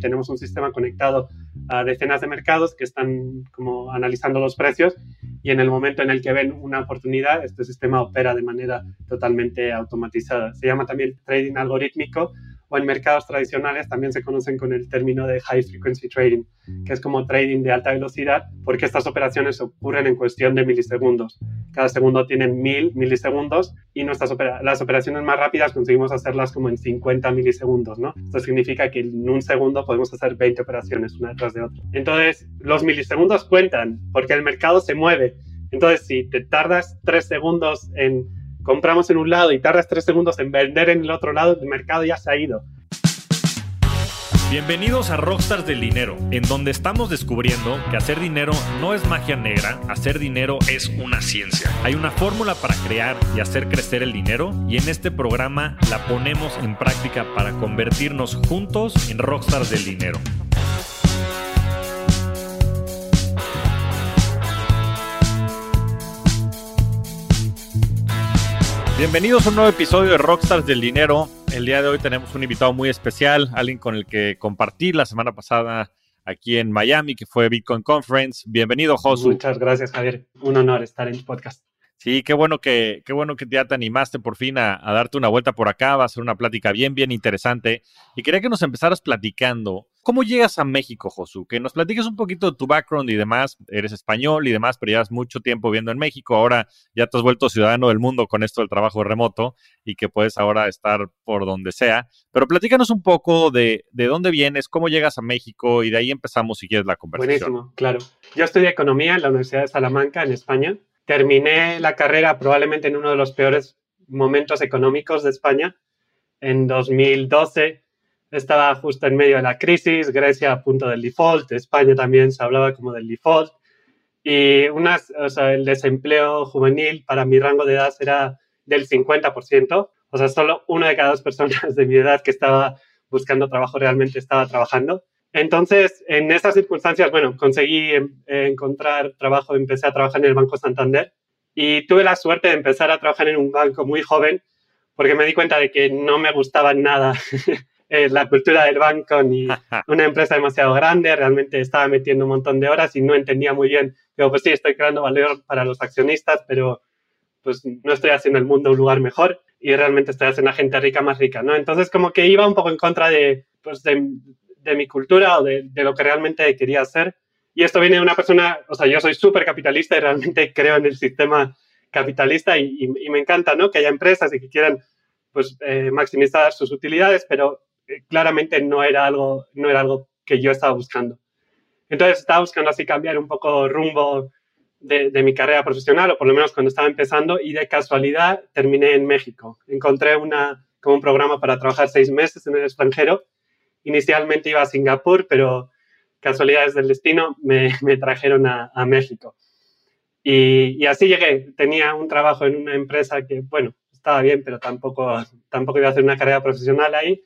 tenemos un sistema conectado a decenas de mercados que están como analizando los precios y en el momento en el que ven una oportunidad, este sistema opera de manera totalmente automatizada. Se llama también trading algorítmico o en mercados tradicionales también se conocen con el término de high frequency trading, que es como trading de alta velocidad, porque estas operaciones ocurren en cuestión de milisegundos. Cada segundo tiene mil milisegundos y nuestras las operaciones más rápidas conseguimos hacerlas como en 50 milisegundos, ¿no? Esto significa que en un segundo podemos hacer 20 operaciones una detrás de otra. Entonces, los milisegundos cuentan porque el mercado se mueve. Entonces, si te tardas 3 segundos en compramos en un lado y tardas tres segundos en vender en el otro lado, el mercado ya se ha ido. Bienvenidos a Rockstars del Dinero, en donde estamos descubriendo que hacer dinero no es magia negra, hacer dinero es una ciencia. Hay una fórmula para crear y hacer crecer el dinero y en este programa la ponemos en práctica para convertirnos juntos en Rockstars del Dinero. Bienvenidos a un nuevo episodio de Rockstars del Dinero. El día de hoy tenemos un invitado muy especial, alguien con el que compartí la semana pasada aquí en Miami, que fue Bitcoin Conference. Bienvenido, Josu. Muchas gracias, Javier. Un honor estar en tu podcast. Sí, qué bueno que, qué bueno que ya te animaste por fin a, a, darte una vuelta por acá. Va a ser una plática bien, bien interesante. Y quería que nos empezaras platicando ¿Cómo llegas a México, Josu? Que nos platiques un poquito de tu background y demás. Eres español y demás, pero llevas mucho tiempo viviendo en México. Ahora ya te has vuelto ciudadano del mundo con esto del trabajo remoto y que puedes ahora estar por donde sea. Pero platícanos un poco de, de dónde vienes, cómo llegas a México y de ahí empezamos si quieres la conversación. Buenísimo, claro. Yo estudié economía en la Universidad de Salamanca, en España. Terminé la carrera probablemente en uno de los peores momentos económicos de España. En 2012 estaba justo en medio de la crisis, Grecia a punto del default, España también se hablaba como del default. Y unas, o sea, el desempleo juvenil para mi rango de edad era del 50%. O sea, solo una de cada dos personas de mi edad que estaba buscando trabajo realmente estaba trabajando. Entonces, en esas circunstancias, bueno, conseguí encontrar trabajo, empecé a trabajar en el Banco Santander y tuve la suerte de empezar a trabajar en un banco muy joven porque me di cuenta de que no me gustaba nada Eh, la cultura del banco ni una empresa demasiado grande, realmente estaba metiendo un montón de horas y no entendía muy bien. Digo, pues sí, estoy creando valor para los accionistas, pero pues no estoy haciendo el mundo un lugar mejor y realmente estoy haciendo a gente rica más rica, ¿no? Entonces como que iba un poco en contra de, pues, de, de mi cultura o de, de, lo que realmente quería hacer. Y esto viene de una persona, o sea, yo soy súper capitalista y realmente creo en el sistema capitalista y, y, y, me encanta, ¿no? Que haya empresas y que quieran, pues, eh, maximizar sus utilidades, pero claramente no era algo, no era algo que yo estaba buscando. Entonces estaba buscando así cambiar un poco rumbo de, de, mi carrera profesional, o por lo menos cuando estaba empezando, y de casualidad terminé en México. Encontré una, como un programa para trabajar seis meses en el extranjero. Inicialmente iba a Singapur, pero casualidades del destino me, me trajeron a, a México. Y, y, así llegué. Tenía un trabajo en una empresa que, bueno, estaba bien, pero tampoco, tampoco iba a hacer una carrera profesional ahí.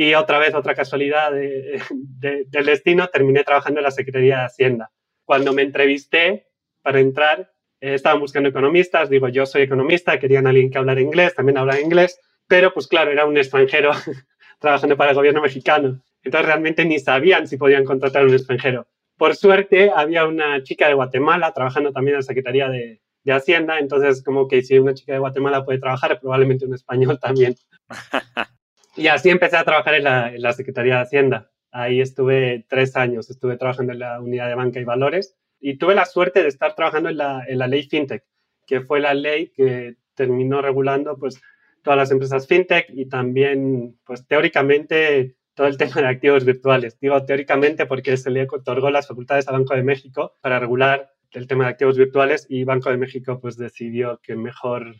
Y otra vez, otra casualidad de, de, del destino, terminé trabajando en la Secretaría de Hacienda. Cuando me entrevisté para entrar, eh, estaban buscando economistas, digo, yo soy economista, querían alguien que hablara inglés, también habla inglés, pero pues claro, era un extranjero trabajando para el gobierno mexicano. Entonces realmente ni sabían si podían contratar a un extranjero. Por suerte, había una chica de Guatemala trabajando también en la Secretaría de, de Hacienda, entonces como que si una chica de Guatemala puede trabajar, probablemente un español también. Y así empecé a trabajar en la, Secretaría de Hacienda. Ahí estuve tres años, estuve trabajando en la unidad de banca y valores y tuve la suerte de estar trabajando en la, en la ley FinTech, que fue la ley que terminó regulando pues, todas las empresas FinTech y también, pues teóricamente, todo el tema de activos virtuales. Digo teóricamente porque se le otorgó las facultades a Banco de México para regular el tema de activos virtuales y Banco de México pues decidió que mejor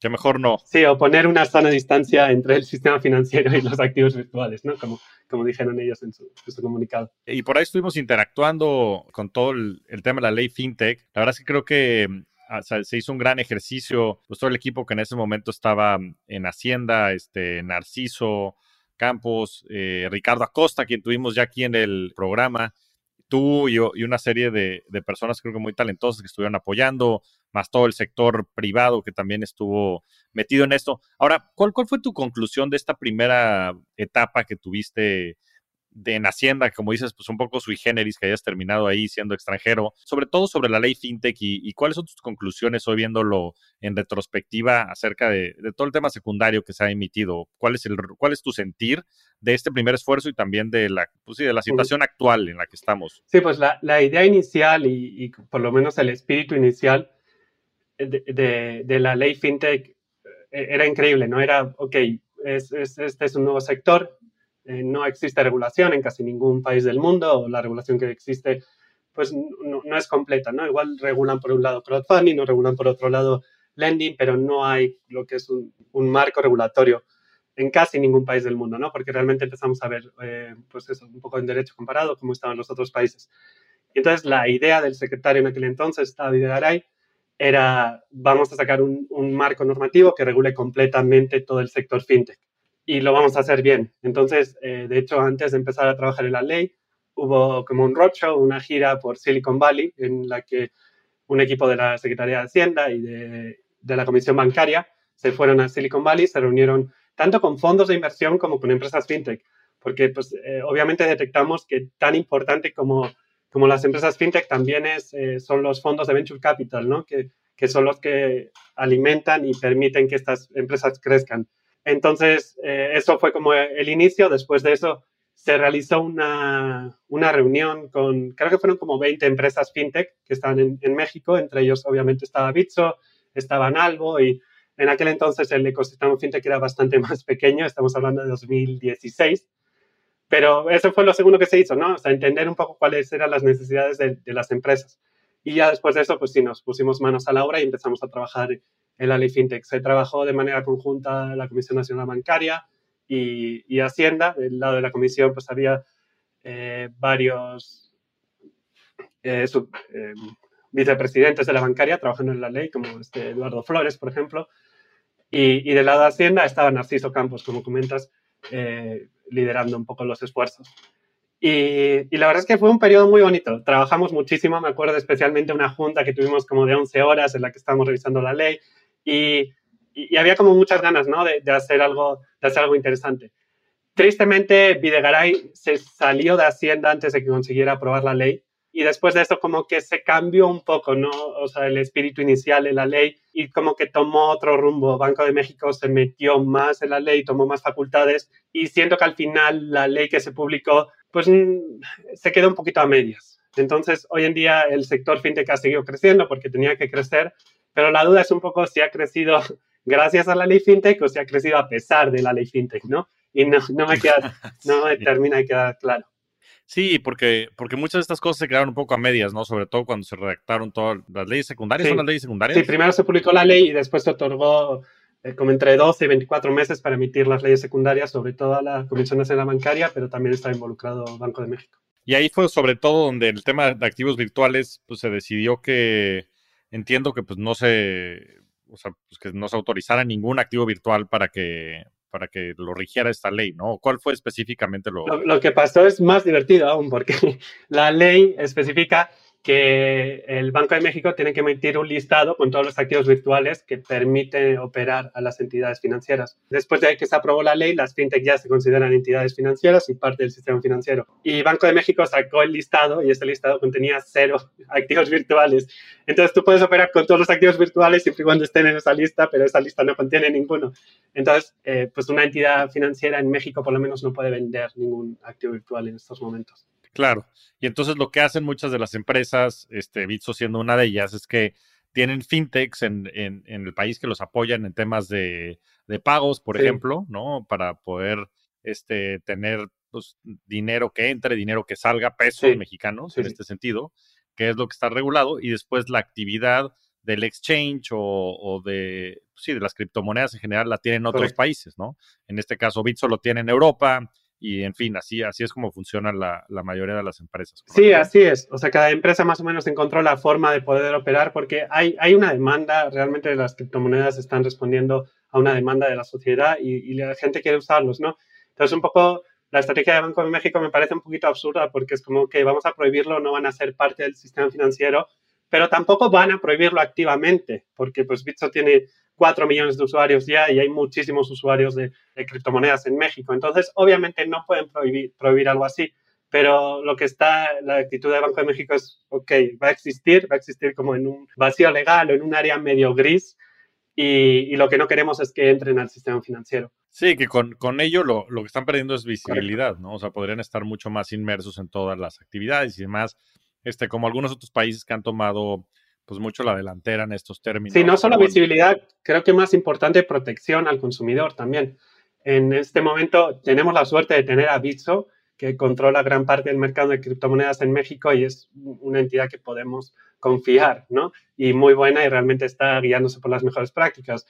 que mejor no. Sí, o poner una sana distancia entre el sistema financiero y los activos virtuales, ¿no? Como, como dijeron ellos en su, en su comunicado. Y por ahí estuvimos interactuando con todo el, el, tema de la ley FinTech. La verdad es que creo que o sea, se hizo un gran ejercicio, pues todo el equipo que en ese momento estaba en Hacienda, este, Narciso Campos, eh, Ricardo Acosta, quien tuvimos ya aquí en el programa, tú y, y una serie de, de, personas creo que muy talentosas que estuvieron apoyando, más todo el sector privado que también estuvo metido en esto. Ahora, ¿cuál, cuál fue tu conclusión de esta primera etapa que tuviste de en Hacienda, como dices, pues un poco sui generis que hayas terminado ahí siendo extranjero, sobre todo sobre la ley fintech y, cuáles son tus conclusiones hoy viéndolo en retrospectiva acerca de, todo el tema secundario que se ha emitido. ¿Cuál es, el, ¿Cuál es tu sentir de este primer esfuerzo y también de la, pues de la situación actual en la que estamos? Sí, pues la, la idea inicial y, por lo menos el espíritu inicial de, de, la ley fintech eh, era increíble, ¿no? Era, ok, es, este es un nuevo sector, eh, no existe regulación en casi ningún país del mundo, o la regulación que existe pues no, es completa, ¿no? Igual regulan por un lado crowdfunding, no regulan por otro lado lending, pero no hay lo que es un, marco regulatorio en casi ningún país del mundo, ¿no? Porque realmente empezamos a ver, eh, pues eso, un poco en derecho comparado, cómo estaban los otros países. Entonces la idea del secretario en aquel entonces, David Garay, era, vamos a sacar un, marco normativo que regule completamente todo el sector fintech y lo vamos a hacer bien. Entonces, eh, de hecho, antes de empezar a trabajar en la ley, hubo como un roadshow, una gira por Silicon Valley, en la que un equipo de la Secretaría de Hacienda y de, de la Comisión Bancaria se fueron a Silicon Valley, se reunieron tanto con fondos de inversión como con empresas fintech, porque pues, eh, obviamente detectamos que tan importante como, como las empresas fintech también es, eh, son los fondos de venture capital, ¿no? que, que son los que alimentan y permiten que estas empresas crezcan. Entonces, eh, eso fue como el inicio. Después de eso, se realizó una, una, reunión con, creo que fueron como 20 empresas fintech que estaban en, en, México. Entre ellos, obviamente, estaba Bitso, estaba Nalvo y en aquel entonces el ecosistema fintech era bastante más pequeño. Estamos hablando de 2016. Pero eso fue lo segundo que se hizo, ¿no? O sea, entender un poco cuáles eran las necesidades de, de las empresas. Y ya después de eso, pues sí, nos pusimos manos a la obra y empezamos a trabajar en la ley FinTech. Se trabajó de manera conjunta la Comisión Nacional Bancaria y, Hacienda. Del lado de la Comisión, pues había eh, varios eh, eh, vicepresidentes de la bancaria trabajando en la ley, como este Eduardo Flores, por ejemplo. Y, del lado de Hacienda estaba Narciso Campos, como comentas, liderando un poco los esfuerzos. Y, y, la verdad es que fue un periodo muy bonito. Trabajamos muchísimo, me acuerdo especialmente una junta que tuvimos como de 11 horas en la que estábamos revisando la ley y, había como muchas ganas, ¿no? De, hacer algo, de hacer algo interesante. Tristemente, Videgaray se salió de Hacienda antes de que consiguiera aprobar la ley y después de eso como que se cambió un poco, ¿no? O sea, el espíritu inicial de la ley y como que tomó otro rumbo. Banco de México se metió más en la ley, tomó más facultades y siento que al final la ley que se publicó pues mm, se quedó un poquito a medias. Entonces, hoy en día el sector fintech ha seguido creciendo porque tenía que crecer, pero la duda es un poco si ha crecido gracias a la ley fintech o si ha crecido a pesar de la ley fintech, ¿no? Y no, no me, queda, no me termina de quedar claro. Sí, porque, porque muchas de estas cosas se quedaron un poco a medias, ¿no? Sobre todo cuando se redactaron todas las leyes secundarias. ¿Son las leyes secundarias? Sí, primero se publicó la ley y después se otorgó eh, como entre 12 y 24 meses para emitir las leyes secundarias, sobre todo a la Comisión Nacional Bancaria, pero también está involucrado Banco de México. Y ahí fue sobre todo donde el tema de activos virtuales, pues se decidió que entiendo que pues no se, o sea, pues que no se autorizara ningún activo virtual para que, para que lo rigiera esta ley, ¿no? ¿Cuál fue específicamente lo... Lo, lo que pasó es más divertido aún, porque la ley especifica que el Banco de México tiene que emitir un listado con todos los activos virtuales que permiten operar a las entidades financieras. Después de que se aprobó la ley, las fintech ya se consideran entidades financieras y parte del sistema financiero. Y Banco de México sacó el listado y este listado contenía cero activos virtuales. Entonces tú puedes operar con todos los activos virtuales siempre y cuando estén en esa lista, pero esa lista no contiene ninguno. Entonces, eh, pues una entidad financiera en México por lo menos no puede vender ningún activo virtual en estos momentos. Claro. Y entonces lo que hacen muchas de las empresas, este, Bitso siendo una de ellas, es que tienen fintechs en, en, el país que los apoyan en temas de, de pagos, por ejemplo, ¿no? Para poder este, tener pues, dinero que entre, dinero que salga, pesos mexicanos en este sentido, que es lo que está regulado, y después la actividad del exchange o, o de, sí, de las criptomonedas en general la tienen otros países, ¿no? En este caso, Bitso lo tiene en Europa, y en fin, así, así es como funciona la, la mayoría de las empresas. Sí, así es. O sea, cada empresa más o menos encontró la forma de poder operar porque hay, hay una demanda, realmente las criptomonedas están respondiendo a una demanda de la sociedad y, y la gente quiere usarlos, ¿no? Entonces, un poco la estrategia de Banco de México me parece un poquito absurda porque es como que vamos a prohibirlo, no van a ser parte del sistema financiero, pero tampoco van a prohibirlo activamente, porque pues Bitso tiene 4 millones de usuarios ya y hay muchísimos usuarios de, criptomonedas en México. Entonces, obviamente no pueden prohibir, prohibir algo así, pero lo que está, la actitud del Banco de México es, ok, va a existir, va a existir como en un vacío legal o en un área medio gris y, lo que no queremos es que entren al sistema financiero. Sí, que con, con ello lo, lo, que están perdiendo es visibilidad, ¿no? O sea, podrían estar mucho más inmersos en todas las actividades y demás, este, como algunos otros países que han tomado pues mucho la delantera en estos términos. Sí, no solo visibilidad, creo que más importante protección al consumidor también. En este momento tenemos la suerte de tener a Bitso, que controla gran parte del mercado de criptomonedas en México y es una entidad que podemos confiar, ¿no? Y muy buena y realmente está guiándose por las mejores prácticas.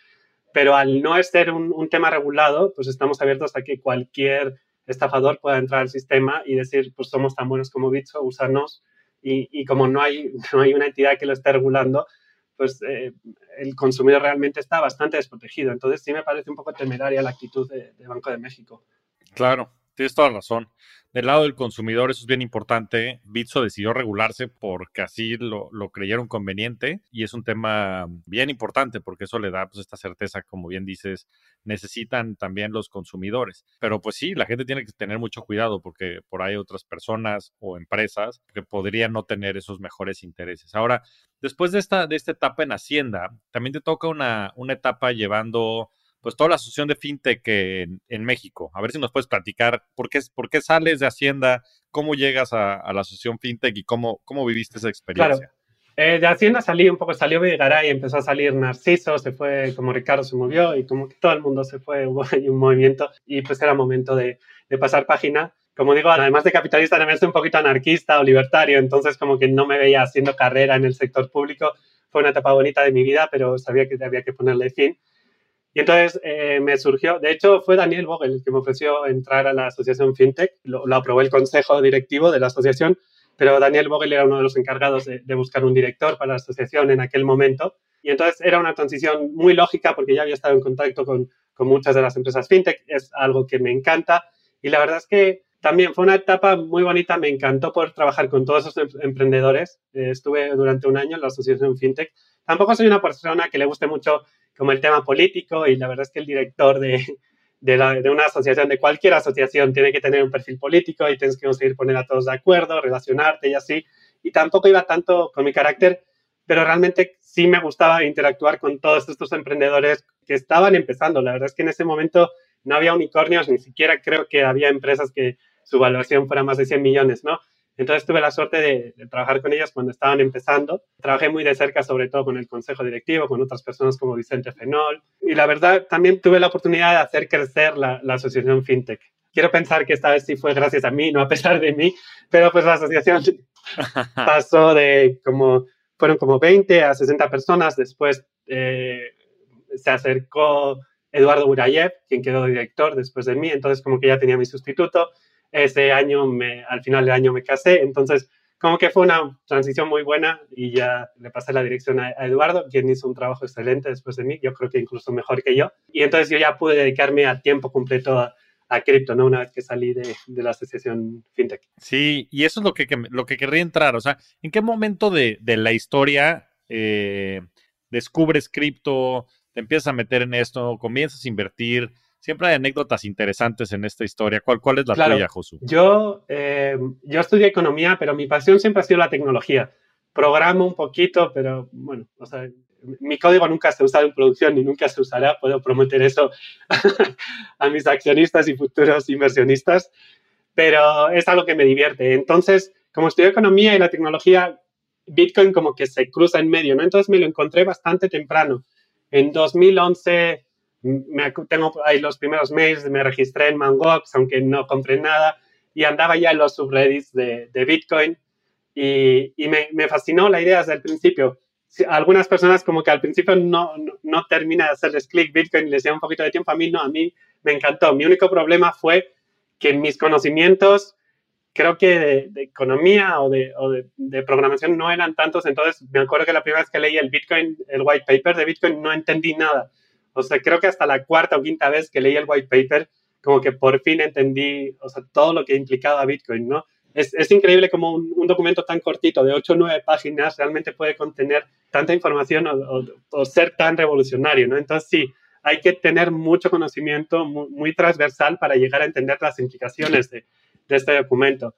Pero al no ser un, un tema regulado, pues estamos abiertos a que cualquier estafador pueda entrar al sistema y decir, pues somos tan buenos como Bitso, úsanos y, como no hay, no hay una entidad que lo esté regulando, pues eh, el consumidor realmente está bastante desprotegido. Entonces sí me parece un poco temeraria la actitud de, de Banco de México. Claro, tienes toda razón. Del lado del consumidor, eso es bien importante. Bitso decidió regularse porque así lo, creyeron conveniente y es un tema bien importante porque eso le da pues, esta certeza, como bien dices, necesitan también los consumidores. Pero pues sí, la gente tiene que tener mucho cuidado porque por ahí otras personas o empresas que podrían no tener esos mejores intereses. Ahora, después de esta, de esta etapa en Hacienda, también te toca una, una etapa llevando pues toda la asociación de fintech en, México. A ver si nos puedes platicar por qué, por qué sales de Hacienda, cómo llegas a, la asociación fintech y cómo, cómo viviste esa experiencia. Claro. Eh, de Hacienda salí un poco, salió Vigaray, empezó a salir Narciso, se fue como Ricardo se movió y como que todo el mundo se fue, hubo un movimiento y pues era momento de, de pasar página como digo, además de capitalista, también soy un poquito anarquista o libertario, entonces como que no me veía haciendo carrera en el sector público. Fue una etapa bonita de mi vida, pero sabía que había que ponerle fin. Y entonces eh, me surgió, de hecho fue Daniel Vogel el que me ofreció entrar a la asociación FinTech, lo, aprobó el consejo directivo de la asociación, pero Daniel Vogel era uno de los encargados de, buscar un director para la asociación en aquel momento. Y entonces era una transición muy lógica porque ya había estado en contacto con, con muchas de las empresas FinTech, es algo que me encanta. Y la verdad es que también fue una etapa muy bonita, me encantó poder trabajar con todos esos em, emprendedores. Eh, estuve durante un año en la asociación FinTech. Tampoco soy una persona que le guste mucho como el tema político y la verdad es que el director de, de, una asociación, de cualquier asociación, tiene que tener un perfil político y tienes que conseguir poner a todos de acuerdo, relacionarte y así. Y tampoco iba tanto con mi carácter, pero realmente sí me gustaba interactuar con todos estos emprendedores que estaban empezando. La verdad es que en ese momento no había unicornios, ni siquiera creo que había empresas que su valoración fuera más de 100 millones, ¿no? Entonces tuve la suerte de, trabajar con ellos cuando estaban empezando. Trabajé muy de cerca, sobre todo con el consejo directivo, con otras personas como Vicente Fenol. Y la verdad, también tuve la oportunidad de hacer crecer la, asociación FinTech. Quiero pensar que esta vez sí fue gracias a mí, no a pesar de mí, pero pues la asociación pasó de como, fueron como 20 a 60 personas. Después eh, se acercó Eduardo Burayev, quien quedó director después de mí, entonces como que ya tenía mi sustituto ese año, al final del año me casé, entonces como que fue una transición muy buena y ya le pasé la dirección a, Eduardo, quien hizo un trabajo excelente después de mí, yo creo que incluso mejor que yo. Y entonces yo ya pude dedicarme a tiempo completo a, a cripto, ¿no? Una vez que salí de, de, la asociación FinTech. Sí, y eso es lo que, lo que querría entrar, o sea, ¿en qué momento de, de la historia eh, descubres cripto, te empiezas a meter en esto, comienzas a invertir? Siempre hay anécdotas interesantes en esta historia. ¿Cuál, cuál es la tuya, Josu? Yo, eh, yo estudié economía, pero mi pasión siempre ha sido la tecnología. Programo un poquito, pero bueno, o sea, mi código nunca se ha usado en producción ni nunca se usará. Puedo prometer eso a mis accionistas y futuros inversionistas, pero es algo que me divierte. Entonces, como estudié economía y la tecnología, Bitcoin como que se cruza en medio, ¿no? Entonces me lo encontré bastante temprano. En 2011 me, tengo ahí los primeros mails, me registré en Mangox, aunque no compré nada, y andaba ya en los subreddits de, Bitcoin, y, me, fascinó la idea desde el principio. Algunas personas como que al principio no, no, termina de hacerles clic Bitcoin y les lleva un poquito de tiempo, a mí no, a mí me encantó. Mi único problema fue que mis conocimientos, creo que de, economía o de, de, programación no eran tantos, entonces me acuerdo que la primera vez que leí el Bitcoin, el white paper de Bitcoin, no entendí nada. O sea, creo que hasta la cuarta o quinta vez que leí el white paper, como que por fin entendí, o sea, todo lo que implicaba Bitcoin, ¿no? es, increíble como un, documento tan cortito de 8 o 9 páginas realmente puede contener tanta información o, ser tan revolucionario, ¿no? Entonces sí, hay que tener mucho conocimiento muy, transversal para llegar a entender las implicaciones de, de, este documento.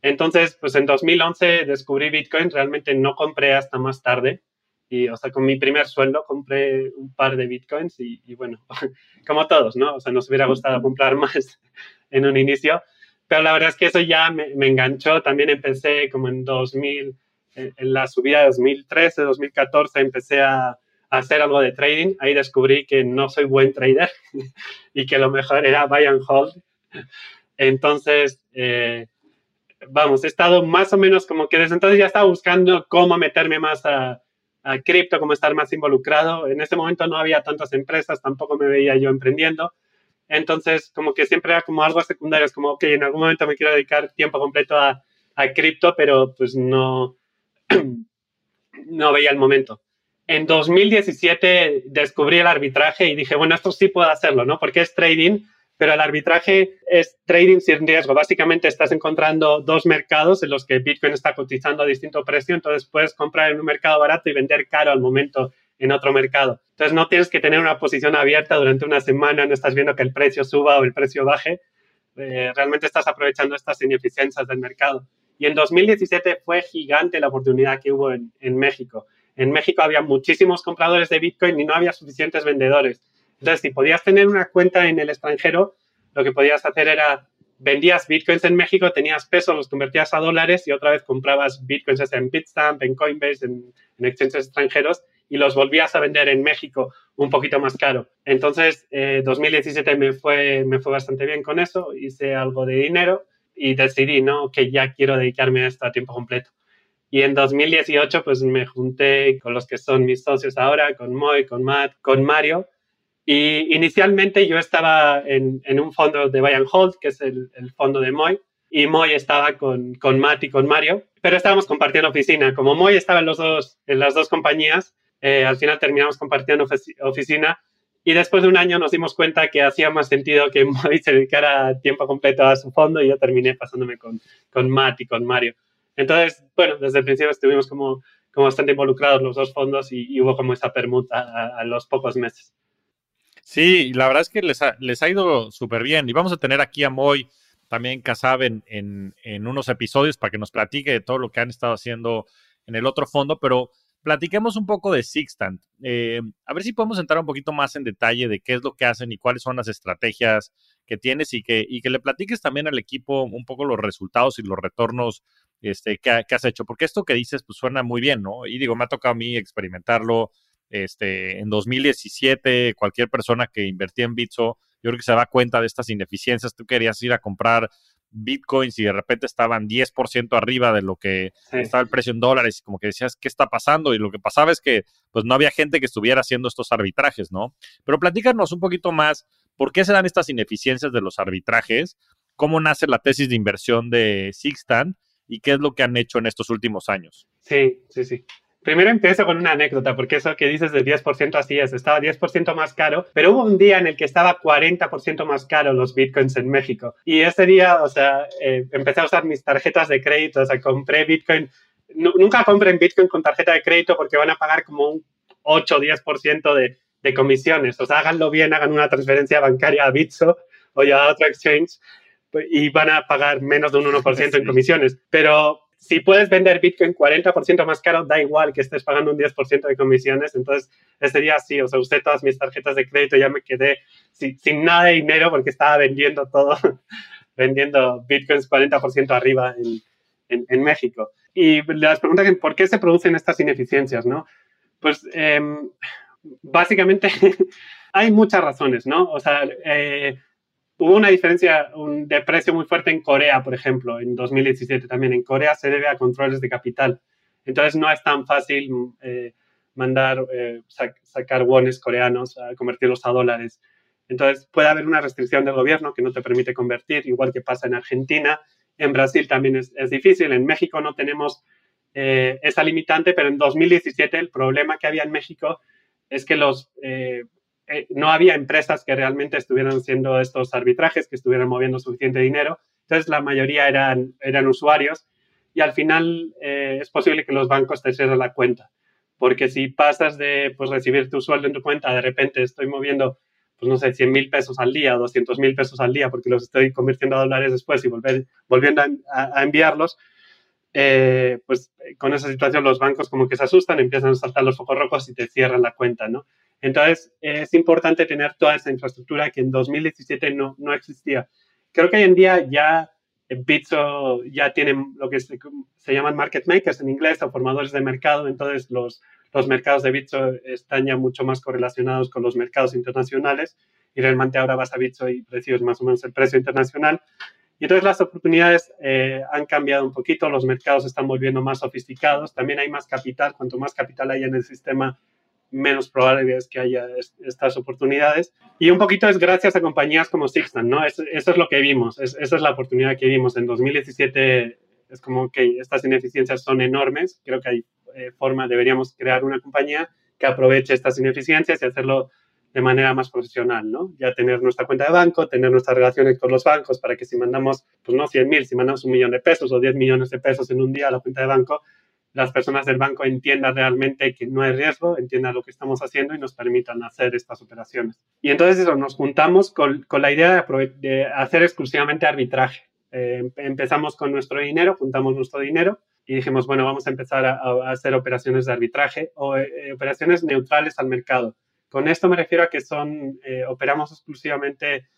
Entonces, pues en 2011 descubrí Bitcoin, realmente no compré hasta más tarde. Y, o sea, con mi primer sueldo compré un par de Bitcoins y, y bueno, como todos, ¿no? O sea, nos hubiera gustado comprar más en un inicio, pero la verdad es que eso ya me, enganchó. También empecé como en 2000, en la subida de 2013, 2014, empecé a, hacer algo de trading. Ahí descubrí que no soy buen trader y que lo mejor era buy and hold. Entonces, eh, vamos, he estado más o menos como que desde entonces ya estaba buscando cómo meterme más a, a cripto, cómo estar más involucrado. En ese momento no había tantas empresas, tampoco me veía yo emprendiendo. Entonces, como que siempre era como algo secundario, es como, ok, en algún momento me quiero dedicar tiempo completo a, a cripto, pero pues no, no veía el momento. En 2017 descubrí el arbitraje y dije, bueno, esto sí puedo hacerlo, ¿no? Porque es trading, pero el arbitraje es trading sin riesgo. Básicamente estás encontrando dos mercados en los que Bitcoin está cotizando a distinto precio, entonces puedes comprar en un mercado barato y vender caro al momento en otro mercado. Entonces no tienes que tener una posición abierta durante una semana, no estás viendo que el precio suba o el precio baje, eh, realmente estás aprovechando estas ineficiencias del mercado. Y en 2017 fue gigante la oportunidad que hubo en, en México. En México había muchísimos compradores de Bitcoin y no había suficientes vendedores. Entonces, si podías tener una cuenta en el extranjero, lo que podías hacer era vendías bitcoins en México, tenías pesos, los convertías a dólares y otra vez comprabas bitcoins en Bitstamp, en Coinbase, en, en exchanges extranjeros y los volvías a vender en México un poquito más caro. Entonces, eh, 2017 me fue, me fue bastante bien con eso, hice algo de dinero y decidí, ¿no? Que ya quiero dedicarme a esto a tiempo completo. Y en 2018, pues me junté con los que son mis socios ahora, con Moy, con Matt, con Mario. Y inicialmente yo estaba en, en un fondo de and Hold, que es el, el fondo de Moy, y Moy estaba con, con Matt y con Mario, pero estábamos compartiendo oficina. Como Moy estaba en, los dos, en las dos compañías, eh, al final terminamos compartiendo oficina y después de un año nos dimos cuenta que hacía más sentido que Moy se dedicara tiempo completo a su fondo y yo terminé pasándome con, con Matt y con Mario. Entonces, bueno, desde el principio estuvimos como, como bastante involucrados los dos fondos y, hubo como esa permuta a, los pocos meses. Sí, la verdad es que les ha, les ha ido súper bien y vamos a tener aquí a Moy también Casab en, en, unos episodios para que nos platique de todo lo que han estado haciendo en el otro fondo, pero platiquemos un poco de Sixtant. Eh, a ver si podemos entrar un poquito más en detalle de qué es lo que hacen y cuáles son las estrategias que tienes y que, y que le platiques también al equipo un poco los resultados y los retornos este, que, has hecho. Porque esto que dices, pues suena muy bien, ¿no? Y digo, me ha tocado a mí experimentarlo. Este, en 2017, cualquier persona que invertía en Bitso, yo creo que se da cuenta de estas ineficiencias. Tú querías ir a comprar bitcoins y de repente estaban 10% arriba de lo que estaba el precio en dólares y como que decías, ¿qué está pasando? Y lo que pasaba es que pues no había gente que estuviera haciendo estos arbitrajes, ¿no? Pero platícanos un poquito más, ¿por qué se dan estas ineficiencias de los arbitrajes? ¿Cómo nace la tesis de inversión de Sixtan? ¿Y qué es lo que han hecho en estos últimos años? Sí, sí, sí. Primero empiezo con una anécdota, porque eso que dices del 10% así es, estaba 10% más caro, pero hubo un día en el que estaba 40% más caro los bitcoins en México. Y ese día, o sea, eh, empecé a usar mis tarjetas de crédito, o sea, compré bitcoin. nunca compren bitcoin con tarjeta de crédito porque van a pagar como un 8 o 10% de, de comisiones. O sea, háganlo bien, hagan una transferencia bancaria a Bitso o ya a otro exchange y van a pagar menos de un 1% en comisiones. Pero si puedes vender Bitcoin 40% más caro, da igual que estés pagando un 10% de comisiones. Entonces, ese día sí, o sea, usé todas mis tarjetas de crédito, ya me quedé sin, sin nada de dinero porque estaba vendiendo todo, vendiendo Bitcoins 40% arriba en, en, en, México. Y las preguntas, ¿por qué se producen estas ineficiencias? ¿no? Pues eh, básicamente hay muchas razones, ¿no? O sea, eh, Hubo una diferencia de precio muy fuerte en Corea, por ejemplo, en 2017 también. En Corea se debe a controles de capital. Entonces no es tan fácil eh, mandar, eh, sacar wones coreanos, a convertirlos a dólares. Entonces puede haber una restricción del gobierno que no te permite convertir, igual que pasa en Argentina. En Brasil también es, es difícil. En México no tenemos eh, esa limitante, pero en 2017 el problema que había en México es que los eh, no había empresas que realmente estuvieran haciendo estos arbitrajes, que estuvieran moviendo suficiente dinero Entonces, la mayoría eran, eran usuarios y al final eh, es posible que los bancos te cierren la cuenta. Porque si pasas de pues, recibir tu sueldo en tu cuenta, de repente estoy moviendo, pues no sé, 100 mil pesos al día o 200 mil pesos al día porque los estoy convirtiendo a dólares después y volver, volviendo a, enviarlos, eh, pues con esa situación los bancos como que se asustan, empiezan a saltar los focos rojos y te cierran la cuenta, ¿no? Entonces, es importante tener toda esa infraestructura que en 2017 no, no existía. Creo que hoy en día ya Bitso ya tienen lo que se, llaman market makers en inglés o formadores de mercado, entonces los, los mercados de Bitso están ya mucho más correlacionados con los mercados internacionales y realmente ahora vas a Bitso y precios más o menos el precio internacional. Y entonces las oportunidades eh, han cambiado un poquito, los mercados están volviendo más sofisticados, también hay más capital, cuanto más capital haya en el sistema, menos probable es que haya estas oportunidades. Y un poquito es gracias a compañías como Sixtan, ¿no? Eso, es lo que vimos, esa es la oportunidad que vimos. En 2017 es como que estas ineficiencias son enormes, creo que hay eh, forma, deberíamos crear una compañía que aproveche estas ineficiencias y hacerlo de manera más profesional, ¿no? Ya tener nuestra cuenta de banco, tener nuestras relaciones con los bancos para que si mandamos, pues no 100 mil, si mandamos un millón de pesos o 10 millones de pesos en un día a la cuenta de banco, las personas del banco entiendan realmente que no hay riesgo, entiendan lo que estamos haciendo y nos permitan hacer estas operaciones. Y entonces eso, nos juntamos con, con la idea de, hacer exclusivamente arbitraje. Eh, empezamos con nuestro dinero, juntamos nuestro dinero y dijimos, bueno, vamos a empezar a, hacer operaciones de arbitraje o eh, operaciones neutrales al mercado. Con esto me refiero a que son, eh, operamos exclusivamente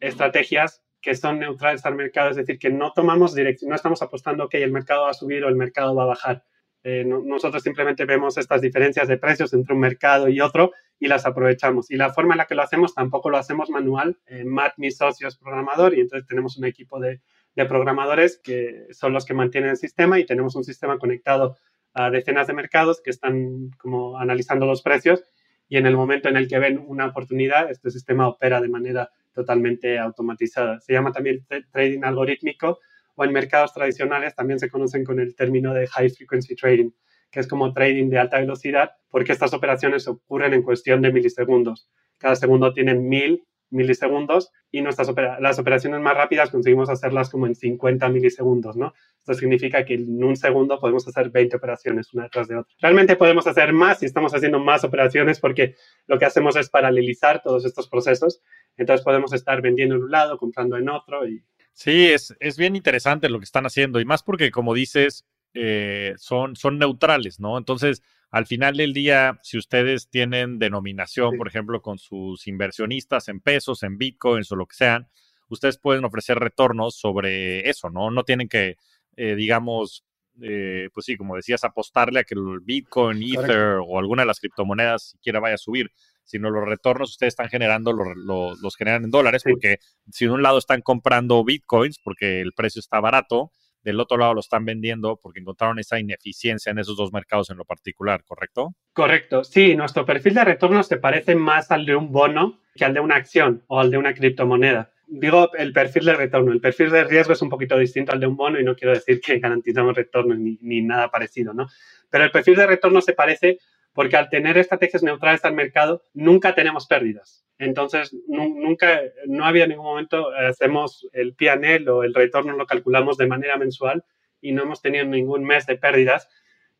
estrategias que son neutrales al mercado, es decir, que no tomamos dirección, no estamos apostando que el mercado va a subir o el mercado va a bajar. Eh, nosotros simplemente vemos estas diferencias de precios entre un mercado y otro y las aprovechamos. Y la forma en la que lo hacemos tampoco lo hacemos manual. Eh, Matt, mi socio, es programador y entonces tenemos un equipo de, de programadores que son los que mantienen el sistema y tenemos un sistema conectado a decenas de mercados que están como analizando los precios y en el momento en el que ven una oportunidad, este sistema opera de manera totalmente automatizada. Se llama también trading algorítmico o en mercados tradicionales también se conocen con el término de high frequency trading, que es como trading de alta velocidad, porque estas operaciones ocurren en cuestión de milisegundos. Cada segundo tiene mil milisegundos y nuestras las operaciones más rápidas conseguimos hacerlas como en 50 milisegundos, ¿no? Esto significa que en un segundo podemos hacer 20 operaciones una detrás de otra. Realmente podemos hacer más y estamos haciendo más operaciones porque lo que hacemos es paralelizar todos estos procesos. Entonces podemos estar vendiendo en un lado, comprando en otro y... Sí, es, es bien interesante lo que están haciendo y más porque, como dices, eh, son, son neutrales, ¿no? Entonces, al final del día, si ustedes tienen denominación, por ejemplo, con sus inversionistas en pesos, en bitcoins o lo que sean, ustedes pueden ofrecer retornos sobre eso, ¿no? No tienen que, eh, digamos, eh, pues sí, como decías, apostarle a que el bitcoin, ether o alguna de las criptomonedas siquiera vaya a subir, sino los retornos ustedes están generando, los, generan en dólares, porque si de un lado están comprando bitcoins porque el precio está barato, del otro lado lo están vendiendo porque encontraron esa ineficiencia en esos dos mercados en lo particular, ¿correcto? Correcto, sí, nuestro perfil de retorno se parece más al de un bono que al de una acción o al de una criptomoneda. Digo el perfil de retorno, el perfil de riesgo es un poquito distinto al de un bono y no quiero decir que garantizamos retorno ni, ni nada parecido, ¿no? Pero el perfil de retorno se parece porque al tener estrategias neutrales al mercado, nunca tenemos pérdidas. Entonces, nunca, no había ningún momento, hacemos el PNL o el retorno lo calculamos de manera mensual y no hemos tenido ningún mes de pérdidas.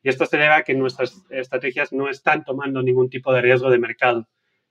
Y esto se debe a que nuestras estrategias no están tomando ningún tipo de riesgo de mercado.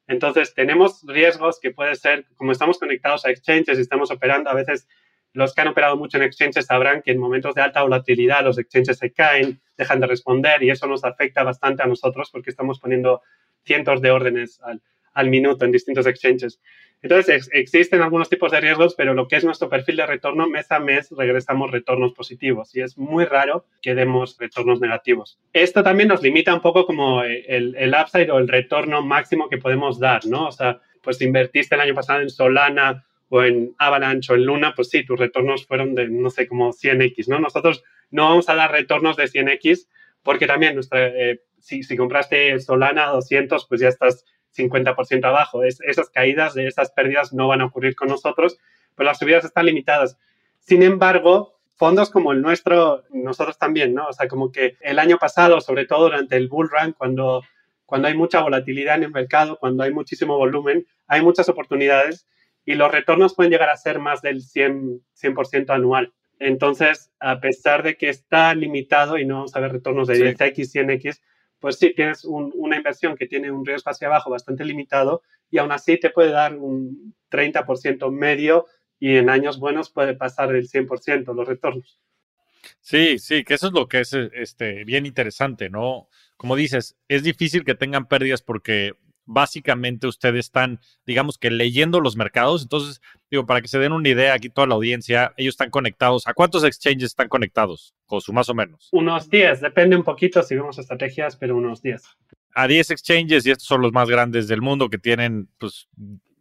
Entonces, tenemos riesgos que puede ser, como estamos conectados a exchanges y estamos operando, a veces los que han operado mucho en exchanges sabrán que en momentos de alta volatilidad los exchanges se caen, dejan de responder y eso nos afecta bastante a nosotros porque estamos poniendo cientos de órdenes al, al minuto en distintos exchanges. Entonces, existen algunos tipos de riesgos, pero lo que es nuestro perfil de retorno, mes a mes regresamos retornos positivos y es muy raro que demos retornos negativos. Esto también nos limita un poco como el, el upside o el retorno máximo que podemos dar, ¿no? O sea, pues invertiste el año pasado en Solana o en Avalanche o en Luna, pues sí, tus retornos fueron de, no sé, como 100x, ¿no? Nosotros no vamos a dar retornos de 100x porque también nuestra, eh, si, si compraste Solana a 200, pues ya estás 50% abajo. Es, esas caídas de esas pérdidas no van a ocurrir con nosotros, pero las subidas están limitadas. Sin embargo, fondos como el nuestro, nosotros también, ¿no? O sea, como que el año pasado, sobre todo durante el bull run, cuando, cuando hay mucha volatilidad en el mercado, cuando hay muchísimo volumen, hay muchas oportunidades y los retornos pueden llegar a ser más del 100%, 100 anual. Entonces, a pesar de que está limitado y no vamos a ver retornos de 10x, 100x, pues sí, tienes una inversión que tiene un riesgo hacia abajo bastante limitado y aún así te puede dar un 30% medio y en años buenos puede pasar el 100% los retornos. Sí, sí, que eso es lo que es este, bien interesante, ¿no? Como dices, es difícil que tengan pérdidas porque básicamente ustedes están, digamos que leyendo los mercados. Entonces, digo, para que se den una idea aquí toda la audiencia, ellos están conectados. ¿A cuántos exchanges están conectados? su más o menos. Unos 10, depende un poquito si vemos estrategias, pero unos 10. A 10 exchanges y estos son los más grandes del mundo que tienen, pues,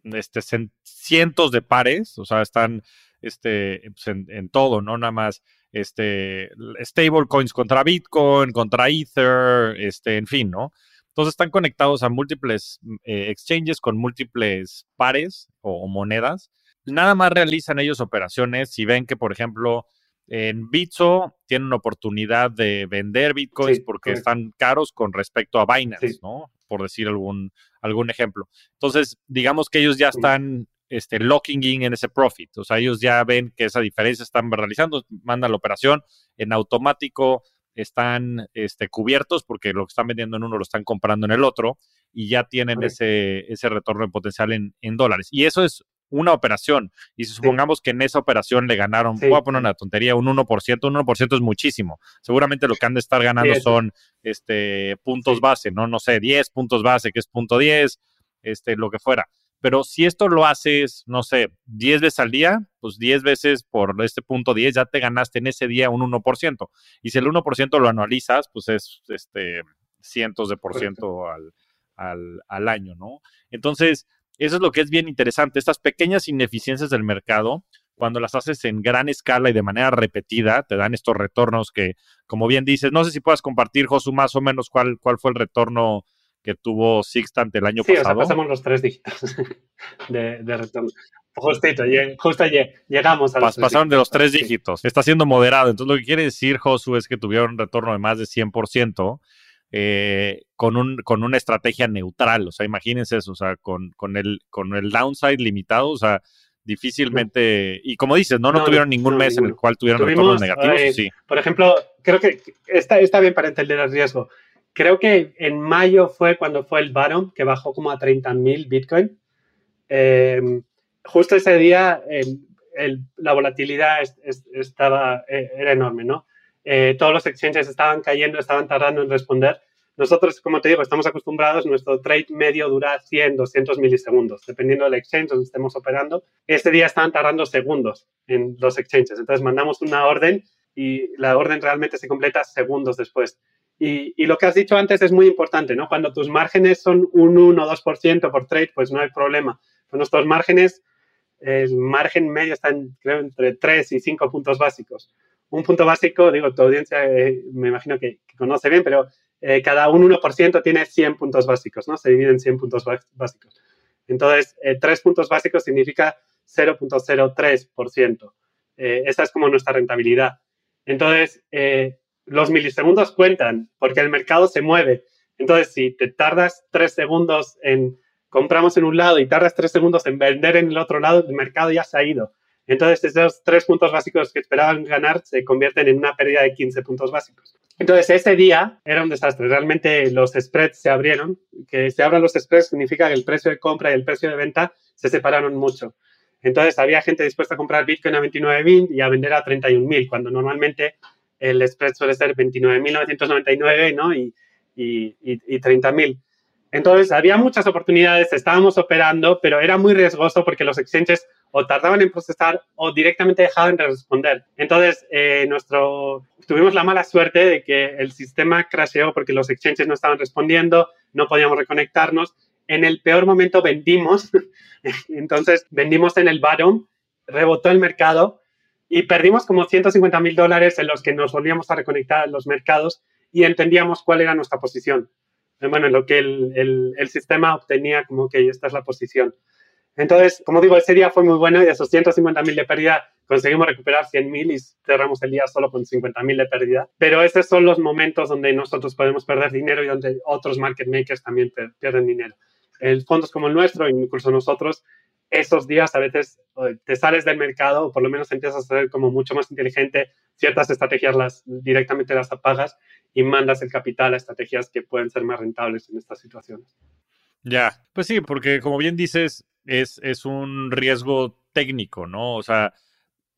este, cientos de pares, o sea, están este, pues, en, todo, ¿no? Nada más este, stablecoins contra Bitcoin, contra Ether, este, en fin, ¿no? Entonces están conectados a múltiples eh, exchanges con múltiples pares o, monedas. Nada más realizan ellos operaciones si ven que, por ejemplo, en Bitso tienen oportunidad de vender bitcoins porque están caros con respecto a Binance, ¿no? Por decir algún, algún ejemplo. Entonces, digamos que ellos ya están este, locking in en ese profit. O sea, ellos ya ven que esa diferencia están realizando, mandan la operación en automático, están este, cubiertos porque lo que están vendiendo en uno lo están comprando en el otro y ya tienen ese, ese retorno de potencial en, en, dólares. Y eso es una operación. Y si supongamos que en esa operación le ganaron, voy a poner una tontería, un 1%, un 1% es muchísimo. Seguramente lo que han de estar ganando son este, puntos base, ¿no? No sé, 10 puntos base, que es punto 10, este, lo que fuera. Pero si esto lo haces, no sé, 10 veces al día, pues 10 veces por este punto 10 ya te ganaste en ese día un 1%. Y si el 1% lo anualizas, pues es este, cientos de por ciento al, al, al año, ¿no? Entonces, eso es lo que es bien interesante. Estas pequeñas ineficiencias del mercado, cuando las haces en gran escala y de manera repetida, te dan estos retornos que, como bien dices, no sé si puedas compartir, Josu, más o menos cuál, cuál fue el retorno que tuvo Sixtant el año pasado. Sí, o sea, pasamos los tres dígitos de, retorno. Justito, justo llegamos a los Pasaron de los tres dígitos. Está siendo moderado. Entonces, lo que quiere decir, Josu, es que tuvieron un retorno de más de 100%. Eh, con, un, con una estrategia neutral. O sea, imagínense eso, o sea, con, con, el, con el downside limitado, o sea, difícilmente. Y como dices, no, no, tuvieron ningún mes en el cual tuvieron retornos negativos. Eh, sí. Por ejemplo, creo que está, está bien para entender el riesgo. Creo que en mayo fue cuando fue el Baron, que bajó como a 30.000 Bitcoin. Eh, justo ese día la volatilidad estaba, eh, era enorme, ¿no? Eh, todos los exchanges estaban cayendo, estaban tardando en responder. Nosotros, como te digo, estamos acostumbrados, nuestro trade medio dura 100, 200 milisegundos, dependiendo del exchange donde estemos operando. Este día estaban tardando segundos en los exchanges. Entonces mandamos una orden y la orden realmente se completa segundos después. Y, lo que has dicho antes es muy importante, ¿no? Cuando tus márgenes son un 1 o 2% por trade, pues no hay problema. Con nuestros márgenes, el margen medio está creo, entre 3 y 5 puntos básicos. Un punto básico, digo, tu audiencia eh, me imagino que, conoce bien, pero eh, cada un 1% tiene 100 puntos básicos, ¿no? Se divide en 100 puntos básicos. Entonces, 3 eh, puntos básicos significa 0.03%. esa es como nuestra rentabilidad. Entonces, los milisegundos cuentan porque el mercado se mueve. Entonces, si te tardas tres segundos en compramos en un lado y tardas tres segundos en vender en el otro lado, el mercado ya se ha ido. Entonces, esos tres puntos básicos que esperaban ganar se convierten en una pérdida de 15 puntos básicos. Entonces, ese día era un desastre. Realmente los spreads se abrieron. Que se abran los spreads significa que el precio de compra y el precio de venta se separaron mucho. Entonces, había gente dispuesta a comprar Bitcoin a 29.000 y a vender a 31.000, cuando normalmente el spread suele ser 29.999 ¿no? y, y, y, 30.000. Entonces, había muchas oportunidades, estábamos operando, pero era muy riesgoso porque los exchanges o tardaban en procesar o directamente dejaban de responder. Entonces, eh, nuestro, tuvimos la mala suerte de que el sistema crasheó porque los exchanges no estaban respondiendo, no podíamos reconectarnos. En el peor momento vendimos, entonces vendimos en el bottom, rebotó el mercado y perdimos como 150 mil dólares en los que nos volvíamos a reconectar a los mercados y entendíamos cuál era nuestra posición. Bueno, en lo que el, el, sistema obtenía como que esta es la posición. Entonces, como digo, ese día fue muy bueno y de esos 150 mil de pérdida conseguimos recuperar 100 mil y cerramos el día solo con 50 mil de pérdida. Pero esos son los momentos donde nosotros podemos perder dinero y donde otros market makers también pierden dinero. El fondos como el nuestro, incluso nosotros, esos días a veces te sales del mercado o por lo menos empiezas a ser como mucho más inteligente, ciertas estrategias las directamente las apagas y mandas el capital a estrategias que pueden ser más rentables en estas situaciones. Ya, pues sí, porque como bien dices, es, es un riesgo técnico, ¿no? O sea,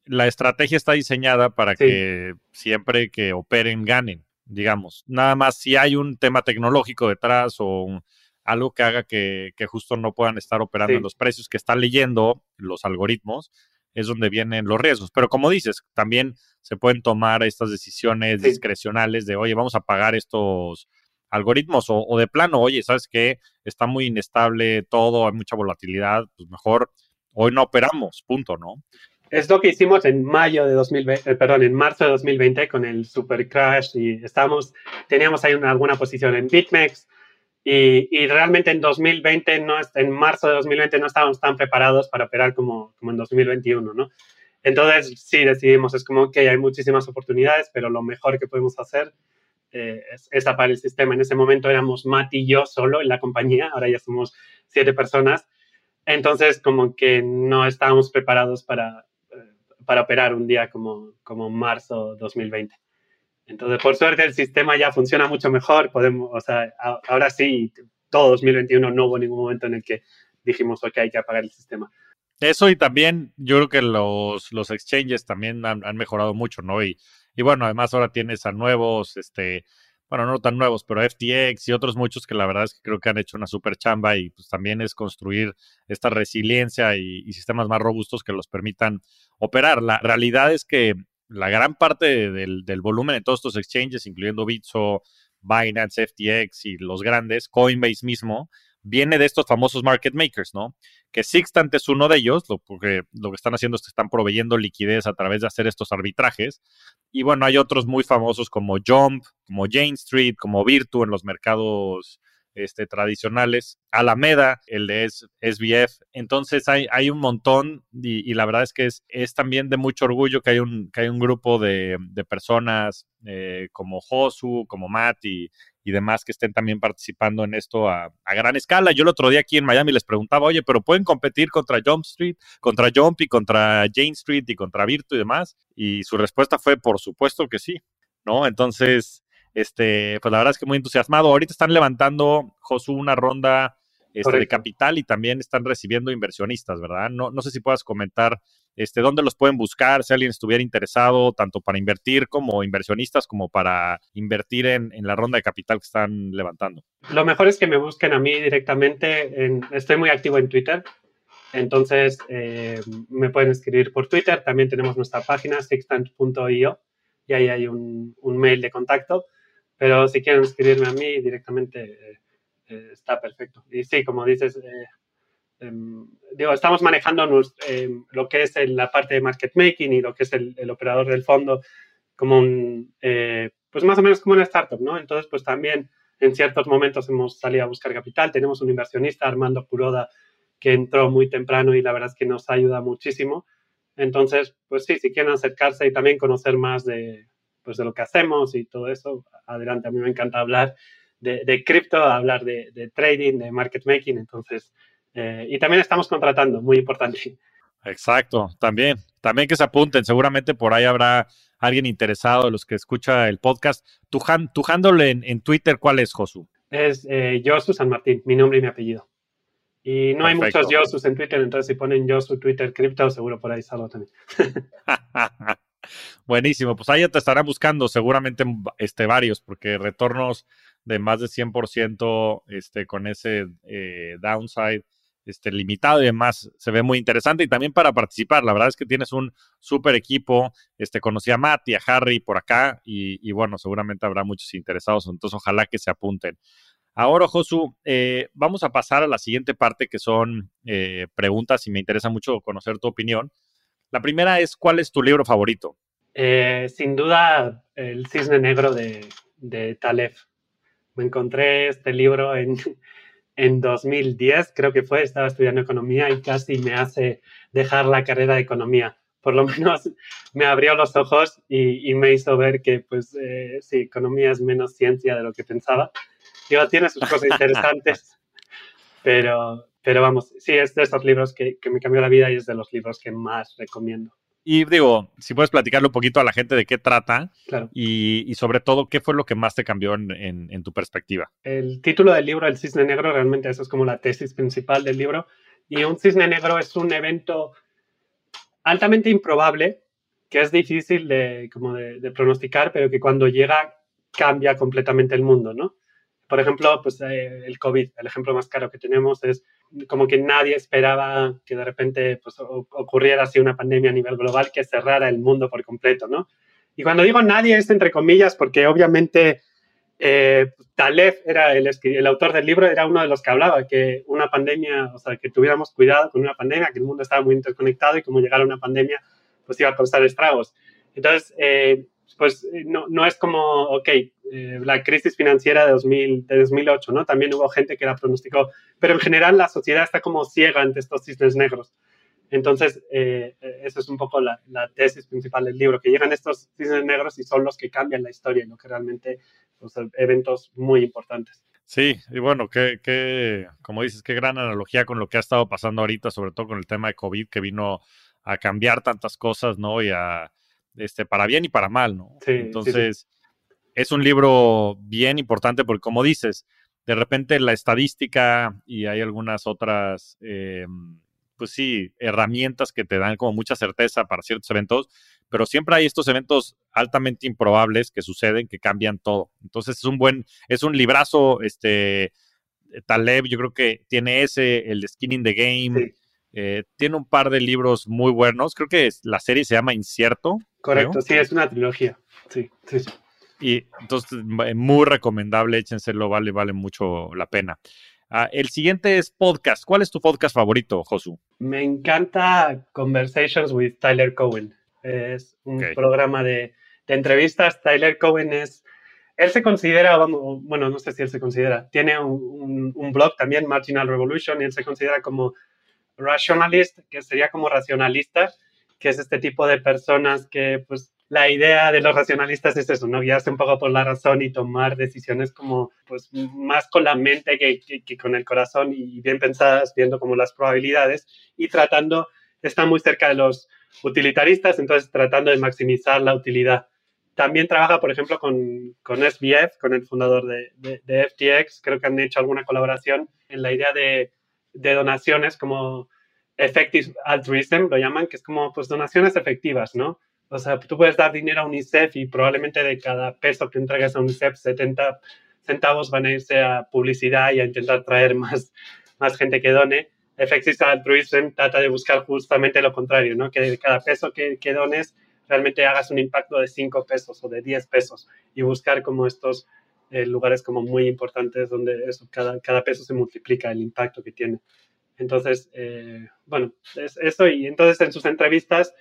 la estrategia está diseñada para que siempre que operen ganen, digamos. Nada más si hay un tema tecnológico detrás o algo que haga que, justo no puedan estar operando en los precios que están leyendo los algoritmos, es donde vienen los riesgos. Pero como dices, también se pueden tomar estas decisiones discrecionales de, oye, vamos a pagar estos algoritmos o, de plano, oye, ¿sabes qué? Está muy inestable todo, hay mucha volatilidad, pues mejor hoy no operamos, punto, ¿no? Es lo que hicimos en mayo de 2020, eh, perdón, en marzo de 2020 con el super crash y estábamos, teníamos ahí una, alguna posición en BitMEX y, y, realmente en 2020, no, en marzo de 2020 no estábamos tan preparados para operar como, como en 2021, ¿no? Entonces sí decidimos, es como que hay muchísimas oportunidades, pero lo mejor que podemos hacer eh, es, tapar el sistema. En ese momento éramos Matt y yo solo en la compañía, ahora ya somos siete personas. Entonces, como que no estábamos preparados para, eh, para operar un día como, como marzo 2020. Entonces, por suerte, el sistema ya funciona mucho mejor. Podemos, o sea, ahora sí, todo 2021 no hubo ningún momento en el que dijimos, ok, hay que apagar el sistema. Eso y también yo creo que los, los exchanges también han, han mejorado mucho, ¿no? Y y bueno, además ahora tienes a nuevos, este, bueno, no tan nuevos, pero FTX y otros muchos que la verdad es que creo que han hecho una super chamba y pues también es construir esta resiliencia y, sistemas más robustos que los permitan operar. La realidad es que la gran parte del, volumen de todos estos exchanges, incluyendo Bitso, Binance, FTX y los grandes, Coinbase mismo, viene de estos famosos market makers, ¿no? Que Sixtant es uno de ellos, lo, porque lo que están haciendo es que están proveyendo liquidez a través de hacer estos arbitrajes. Y bueno, hay otros muy famosos como Jump, como Jane Street, como Virtu en los mercados este, tradicionales, Alameda, el de SBF. Entonces hay, un montón y, la verdad es que es, también de mucho orgullo que hay un, que hay un grupo de, personas eh, como Josu, como Matt y, demás que estén también participando en esto a, gran escala. Yo el otro día aquí en Miami les preguntaba, oye, pero pueden competir contra Jump Street, contra Jump y contra Jane Street y contra Virtu y demás. Y su respuesta fue, por supuesto que sí, ¿no? Entonces, este, pues la verdad es que muy entusiasmado. Ahorita están levantando, Josu, una ronda este, de capital y también están recibiendo inversionistas, ¿verdad? No, no sé si puedas comentar este, dónde los pueden buscar, si alguien estuviera interesado, tanto para invertir como inversionistas, como para invertir en, la ronda de capital que están levantando. Lo mejor es que me busquen a mí directamente. estoy muy activo en Twitter. Entonces, eh, me pueden escribir por Twitter. También tenemos nuestra página, sextant.io, y ahí hay un, un mail de contacto. Pero si quieren escribirme a mí directamente, eh, eh, está perfecto. Y sí, como dices, eh, em, digo, estamos manejando em, lo que es la parte de market making y lo que es el, operador del fondo como pues más o menos como una startup, ¿no? Entonces, pues también en ciertos momentos hemos salido a buscar capital. Tenemos un inversionista, Armando Curoda, que entró muy temprano y la verdad es que nos ayuda muchísimo. Entonces, pues sí, si quieren acercarse y también conocer más de, pues de lo que hacemos y todo eso, adelante. A mí me encanta hablar de, cripto, hablar de, trading, de market making, entonces, eh, y también estamos contratando, muy importante. Exacto, también, también que se apunten, seguramente por ahí habrá alguien interesado de los que escucha el podcast. Tu, tu handle en, Twitter, ¿cuál es, Josu? Es eh, Josu San Martín, mi nombre y mi apellido. Y no hay muchos Josus en Twitter, entonces si ponen Josu Twitter Crypto, seguro por ahí salgo también. Buenísimo, pues ahí ya te estarán buscando seguramente este, varios, porque retornos de más de 100% este, con ese eh, downside este, limitado y demás, se ve muy interesante. Y también para participar, la verdad es que tienes un súper equipo. Este, conocí a Matt y a Harry por acá y, bueno, seguramente habrá muchos interesados, entonces ojalá que se apunten. Ahora, Josu, eh, vamos a pasar a la siguiente parte que son eh, preguntas y me interesa mucho conocer tu opinión. La primera es, ¿cuál es tu libro favorito? Eh, sin duda, El Cisne Negro de, de Taleb. Me encontré este libro en, en 2010, creo que fue, estaba estudiando economía y casi me hace dejar la carrera de economía. Por lo menos me abrió los ojos y, me hizo ver que, pues, eh, sí, economía es menos ciencia de lo que pensaba. Digo, tiene sus cosas interesantes, pero, pero vamos, sí, es de estos libros que, que me cambió la vida y es de los libros que más recomiendo. Y digo, si puedes platicarle un poquito a la gente de qué trata Claro. y, y sobre todo qué fue lo que más te cambió en, en- en tu perspectiva. El título del libro, El Cisne Negro, realmente eso es como la tesis principal del libro. Y un cisne negro es un evento altamente improbable, que es difícil de, como de, de pronosticar, pero que cuando llega cambia completamente el mundo, ¿no? Por ejemplo, pues eh, el COVID, el ejemplo más claro que tenemos es como que nadie esperaba que de repente pues, ocurriera así una pandemia a nivel global que cerrara el mundo por completo, ¿no? Y cuando digo nadie es entre comillas porque obviamente eh, Taleb era el, el autor del libro, era uno de los que hablaba que una pandemia, o sea, que tuviéramos cuidado con una pandemia, que el mundo estaba muy interconectado y como llegara una pandemia, pues iba a causar estragos. Entonces, eh, pues eh, no, no es como, ok, eh, la crisis financiera de, 2000, de 2008, ¿no? También hubo gente que la pronosticó, pero en general la sociedad está como ciega ante estos cisnes negros. Entonces, eh, eh, eso es un poco la, la tesis principal del libro, que llegan estos cisnes negros y son los que cambian la historia lo que realmente, pues, eventos muy importantes. Sí, y bueno, que, que, como dices, qué gran analogía con lo que ha estado pasando ahorita, sobre todo con el tema de COVID, que vino a cambiar tantas cosas, ¿no? Y a, este, para bien y para mal, ¿no? Sí, sí, sí. Entonces, es un libro bien importante porque, como dices, de repente la estadística y hay algunas otras, eh, pues sí, herramientas que te dan como mucha certeza para ciertos eventos, pero siempre hay estos eventos altamente improbables que suceden, que cambian todo. Entonces, es un buen, es un librazo, este, Taleb, yo creo que tiene ese, el de Skin in the Game, Sí. Eh, tiene un par de libros muy buenos, creo que la serie se llama Incierto. Correcto, creo. sí, es una trilogía. Sí, sí, sí. Y entonces, eh, muy recomendable, échenselo, vale, vale mucho la pena. Ah, el siguiente es podcast. ¿Cuál es tu podcast favorito, Josu? Me encanta Conversations with Tyler Cowen. Es un Ok. programa de, de entrevistas. Tyler Cowen es, él se considera, vamos, bueno, no sé si él se considera, tiene un, un- un blog también, Marginal Revolution, y él se considera como rationalist, que sería como racionalista, que es este tipo de personas que, pues, la idea de los racionalistas es eso, ¿no? Guiarse un poco por la razón y tomar decisiones como, pues, más con la mente que, que- con el corazón y bien pensadas, viendo como las probabilidades y tratando, está muy cerca de los utilitaristas, entonces tratando de maximizar la utilidad. También trabaja, por ejemplo, con, con SBF, con el fundador de- de FTX. Creo que han hecho alguna colaboración en la idea de, de donaciones como effective altruism, lo llaman, que es como pues donaciones efectivas, ¿no? O sea, tú puedes dar dinero a UNICEF y probablemente de cada peso que entregues a UNICEF, 70 centavos van a irse a publicidad y a intentar traer más, más gente que done. Effective altruism trata de buscar justamente lo contrario, ¿no? Que de cada peso que, que dones realmente hagas un impacto de 5 pesos o de 10 pesos y buscar como estos eh, lugares como muy importantes donde eso, cada, cada peso se multiplica el impacto que tiene. Entonces, eh, bueno, es eso y entonces en sus entrevistas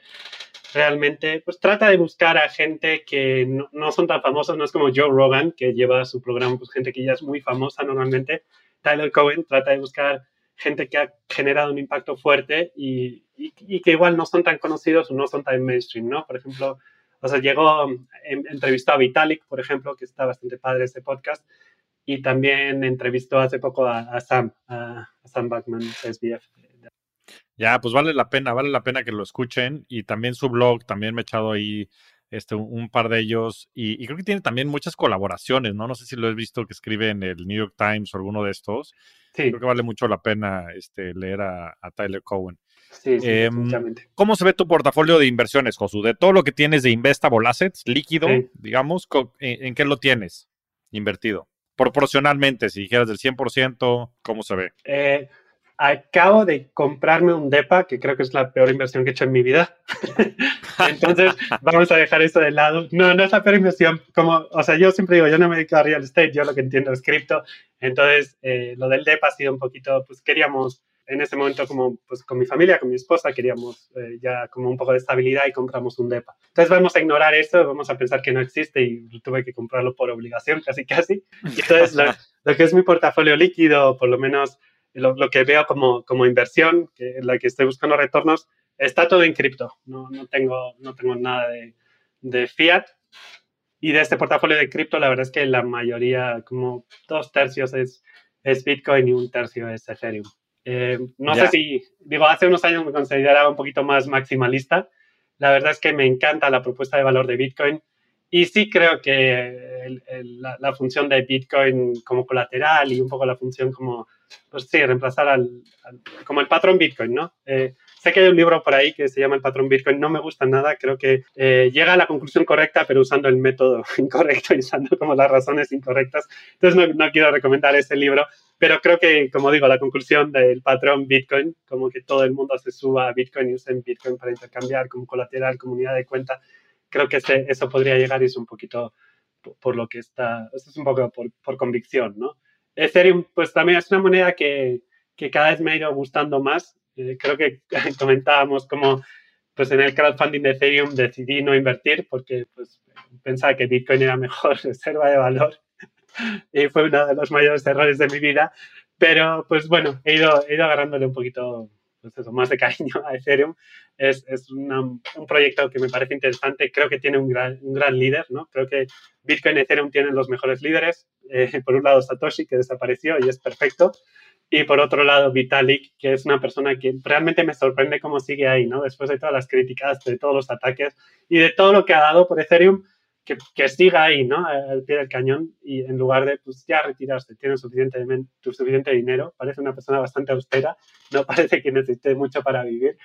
realmente pues trata de buscar a gente que no, no son tan famosos, no es como Joe Rogan que lleva su programa, pues gente que ya es muy famosa normalmente. Tyler Cohen trata de buscar gente que ha generado un impacto fuerte y, y, y que igual no son tan conocidos o no son tan mainstream, ¿no? Por ejemplo, o sea, llegó, en, entrevistó a Vitalik, por ejemplo, que está bastante padre ese podcast, y también entrevistó hace poco a, a Sam, a, a Sam Backman, SBF. Ya, pues vale la pena, vale la pena que lo escuchen. Y también su blog, también me he echado ahí este, un, un par de ellos. Y, y, creo que tiene también muchas colaboraciones, ¿no? No sé si lo has visto que escribe en el New York Times o alguno de estos. Sí. Creo que vale mucho la pena este, leer a, a Tyler Cowen. Sí, sí, eh, ¿Cómo se ve tu portafolio de inversiones, Josu? De todo lo que tienes de Investable Assets, líquido, sí. digamos, ¿en, ¿en, qué lo tienes invertido? Proporcionalmente, si dijeras del 100%, ¿cómo se ve? Eh, acabo de comprarme un DEPA, que creo que es la peor inversión que he hecho en mi vida. Entonces, vamos a dejar eso de lado. No, no es la peor inversión. Como, o sea, yo siempre digo, yo no me dedico a real estate, yo lo que entiendo es cripto. Entonces, eh, lo del DEPA ha sido un poquito, pues queríamos en ese momento como pues con mi familia, con mi esposa, queríamos eh, ya como un poco de estabilidad y compramos un DEPA. Entonces vamos a ignorar esto, vamos a pensar que no existe y tuve que comprarlo por obligación casi casi. Y entonces lo, lo, que es mi portafolio líquido, por lo menos lo, lo que veo como, como inversión, que en la que estoy buscando retornos, está todo en cripto. No, no, tengo, no tengo nada de, de fiat. Y de este portafolio de cripto, la verdad es que la mayoría, como dos tercios es, es Bitcoin y un tercio es Ethereum. Eh, no sé si, digo, hace unos años me consideraba un poquito más maximalista. La verdad es que me encanta la propuesta de valor de Bitcoin y sí creo que la, función de Bitcoin como colateral y un poco la función como, pues sí, reemplazar al, como el patrón Bitcoin, ¿no? Eh, sé que hay un libro por ahí que se llama El patrón Bitcoin, no me gusta nada, creo que eh, llega a la conclusión correcta, pero usando el método incorrecto y usando como las razones incorrectas. Entonces no, no quiero recomendar ese libro, pero creo que, como digo, la conclusión del patrón Bitcoin, como que todo el mundo se suba a Bitcoin y usen Bitcoin para intercambiar como colateral, comunidad de cuenta, creo que eso podría llegar y es un poquito por, lo que está, es un poco por, convicción, ¿no? Ethereum, pues también es una moneda que, que cada vez me ha ido gustando más. Creo que comentábamos como, pues en el crowdfunding de Ethereum decidí no invertir porque pues, pensaba que Bitcoin era mejor reserva de valor y fue uno de los mayores errores de mi vida. Pero pues bueno, he ido, he ido agarrándole un poquito pues eso, más de cariño a Ethereum. Es, es un proyecto que me parece interesante. Creo que tiene un gran, un gran líder, ¿no? Creo que Bitcoin y Ethereum tienen los mejores líderes. Eh, por un lado, Satoshi, que desapareció y es perfecto. Y por otro lado, Vitalik, que es una persona que realmente me sorprende cómo sigue ahí, ¿no? Después de todas las críticas, de todos los ataques y de todo lo que ha dado por Ethereum, que, siga ahí, ¿no? Al pie del cañón y en lugar de, pues ya retirarse, tiene suficiente, suficiente dinero, parece una persona bastante austera, no parece que necesite mucho para vivir.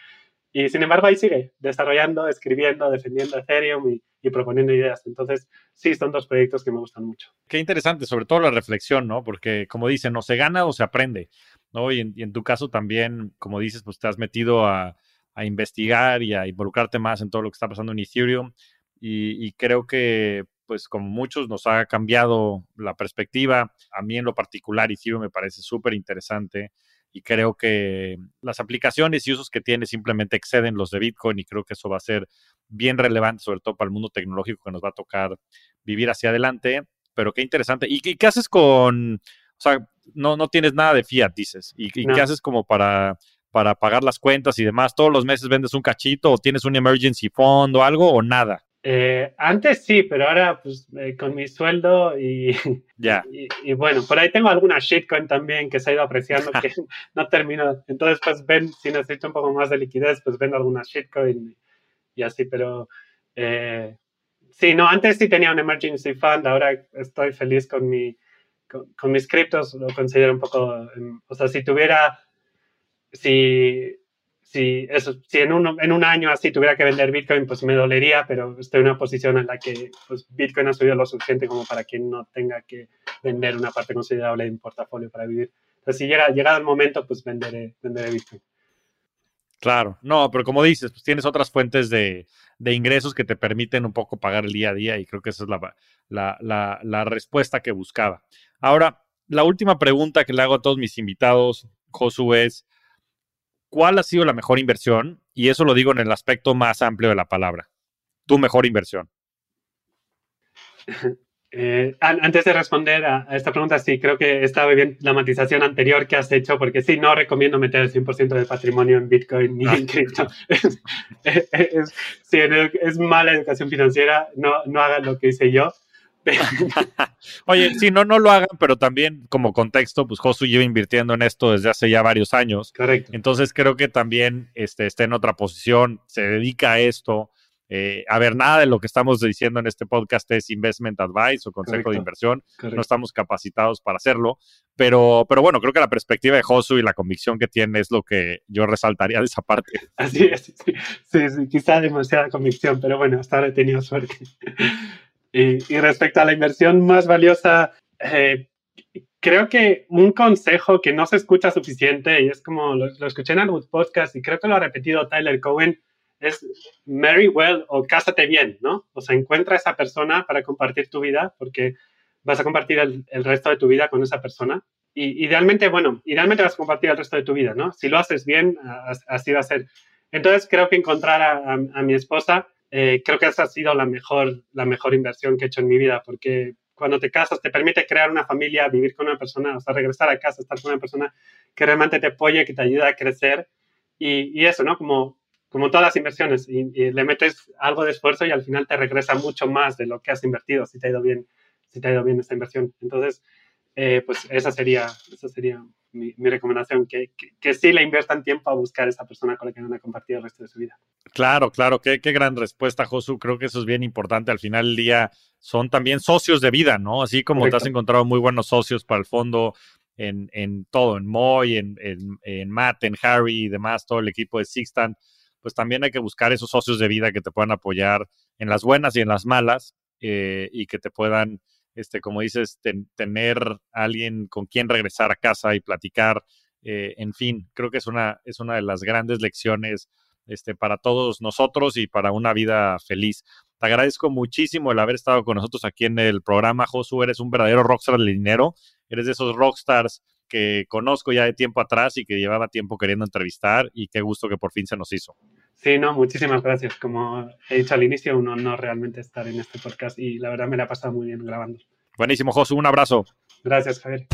Y sin embargo ahí sigue, desarrollando, escribiendo, defendiendo Ethereum y, y, proponiendo ideas. Entonces, sí, son dos proyectos que me gustan mucho. Qué interesante, sobre todo la reflexión, ¿no? Porque como dicen, no se gana o se aprende, ¿no? Y en, y tu caso también, como dices, pues te has metido a, a investigar y a involucrarte más en todo lo que está pasando en Ethereum y, creo que pues como muchos nos ha cambiado la perspectiva. A mí en lo particular Ethereum me parece súper interesante y creo que las aplicaciones y usos que tiene simplemente exceden los de Bitcoin y creo que eso va a ser bien relevante, sobre todo para el mundo tecnológico que nos va a tocar vivir hacia adelante. Pero qué interesante. ¿Y qué, haces con, o sea, no, no tienes nada de fiat, dices? ¿Y, qué haces como para, para pagar las cuentas y demás? ¿Todos los meses vendes un cachito o tienes un emergency fund o algo o nada? Eh, antes sí, pero ahora pues eh, con mi sueldo y, ya y, bueno, por ahí tengo alguna shitcoin también que se ha ido apreciando que no termino. Entonces pues ven, si necesito un poco más de liquidez, pues vendo alguna shitcoin y, así, pero eh, sí, no, antes sí tenía un emergency fund, ahora estoy feliz con, mi, con, con mis criptos, lo considero un poco, em, o sea, si tuviera, si si, eso, si en, un, en un año así tuviera que vender Bitcoin, pues me dolería, pero estoy en una posición en la que pues, Bitcoin ha subido lo suficiente como para que no tenga que vender una parte considerable de mi portafolio para vivir. Entonces, si llega, llegado el momento, pues venderé, venderé Bitcoin. Claro, no, pero como dices, pues tienes otras fuentes de, de, ingresos que te permiten un poco pagar el día a día y creo que esa es la, la, la, respuesta que buscaba. Ahora, la última pregunta que le hago a todos mis invitados, Josu, es, ¿cuál ha sido la mejor inversión? Y eso lo digo en el aspecto más amplio de la palabra. Tu mejor inversión. Eh, antes de responder a, esta pregunta, sí, creo que estaba bien la matización anterior que has hecho, porque sí, no recomiendo meter el 100% del patrimonio en Bitcoin ni en cripto. es, es, es, mala educación financiera, no, no hagan lo que hice yo. Oye, sí, no, no lo hagan, pero también como contexto, pues Josu lleva invirtiendo en esto desde hace ya varios años. Correcto. Entonces creo que también este, está en otra posición, se dedica a esto. Eh, a ver, nada de lo que estamos diciendo en este podcast es investment advice o consejo de inversión. No estamos capacitados para hacerlo. Pero, pero bueno, creo que la perspectiva de Josu y la convicción que tiene es lo que yo resaltaría de esa parte. Así es, sí, sí, sí quizá demasiada convicción, pero bueno, hasta ahora he tenido suerte. Y, respecto a la inversión más valiosa, eh, creo que un consejo que no se escucha suficiente, y es como lo, escuché en algún podcast y creo que lo ha repetido Tyler Cohen, es marry well o cásate bien, ¿no? O sea, encuentra a esa persona para compartir tu vida, porque vas a compartir el, resto de tu vida con esa persona. Y idealmente, bueno, idealmente vas a compartir el resto de tu vida, ¿no? Si lo haces bien, así va a ser. Entonces, creo que encontrar a mi esposa eh, creo que esa ha sido la mejor, la mejor inversión que he hecho en mi vida, porque cuando te casas te permite crear una familia, vivir con una persona, o sea, regresar a casa, estar con una persona que realmente te apoye, que te ayuda a crecer. Y, eso, ¿no? Como, como todas las inversiones, y, le metes algo de esfuerzo y al final te regresa mucho más de lo que has invertido, si te ha ido bien, si te ha ido bien esta inversión. Entonces, eh, pues esa sería, esa sería mi, recomendación, que, que, sí le inviertan tiempo a buscar a esa persona con la que van a compartir el resto de su vida. Claro, claro, qué, qué gran respuesta, Josu. Creo que eso es bien importante. Al final del día son también socios de vida, ¿no? Así como te has encontrado muy buenos socios para el fondo en, en todo, en Moy, en, en, en, Matt, en Harry y demás, todo el equipo de Sixtan, pues también hay que buscar esos socios de vida que te puedan apoyar en las buenas y en las malas eh, y que te puedan este, como dices, tener a alguien con quien regresar a casa y platicar. Eh, en fin, creo que es una, es una de las grandes lecciones este, para todos nosotros y para una vida feliz. Te agradezco muchísimo el haber estado con nosotros aquí en el programa, Josu. Eres un verdadero rockstar del dinero. Eres de esos rockstars que conozco ya de tiempo atrás y que llevaba tiempo queriendo entrevistar y qué gusto que por fin se nos hizo. Sí, no, muchísimas gracias. Como he dicho al inicio, un honor realmente estar en este podcast y la verdad me la ha pasado muy bien grabando. Buenísimo, Josu, un abrazo. Gracias, Javier.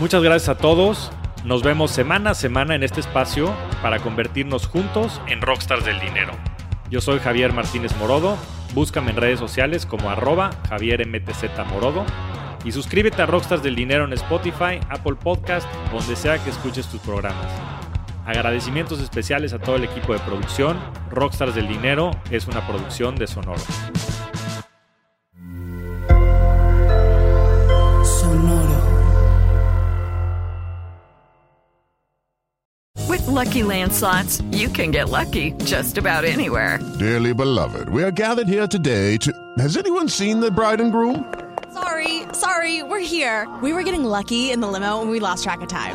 Muchas gracias a todos. Nos vemos semana a semana en este espacio para convertirnos juntos en rockstars del dinero. Yo soy Javier Martínez Morodo. Búscame en redes sociales como arroba Javier Morodo y suscríbete a Rockstars del Dinero en Spotify, Apple Podcast, donde sea que escuches tus programas. Agradecimientos especiales a todo el equipo de producción. Rockstars del Dinero es una producción de Sonoro. Sonoro. With lucky landslots, you can get lucky just about anywhere. Dearly beloved, we are gathered here today to. Has anyone seen the bride and groom? Sorry, sorry, we're here. We were getting lucky in the limo and we lost track of time.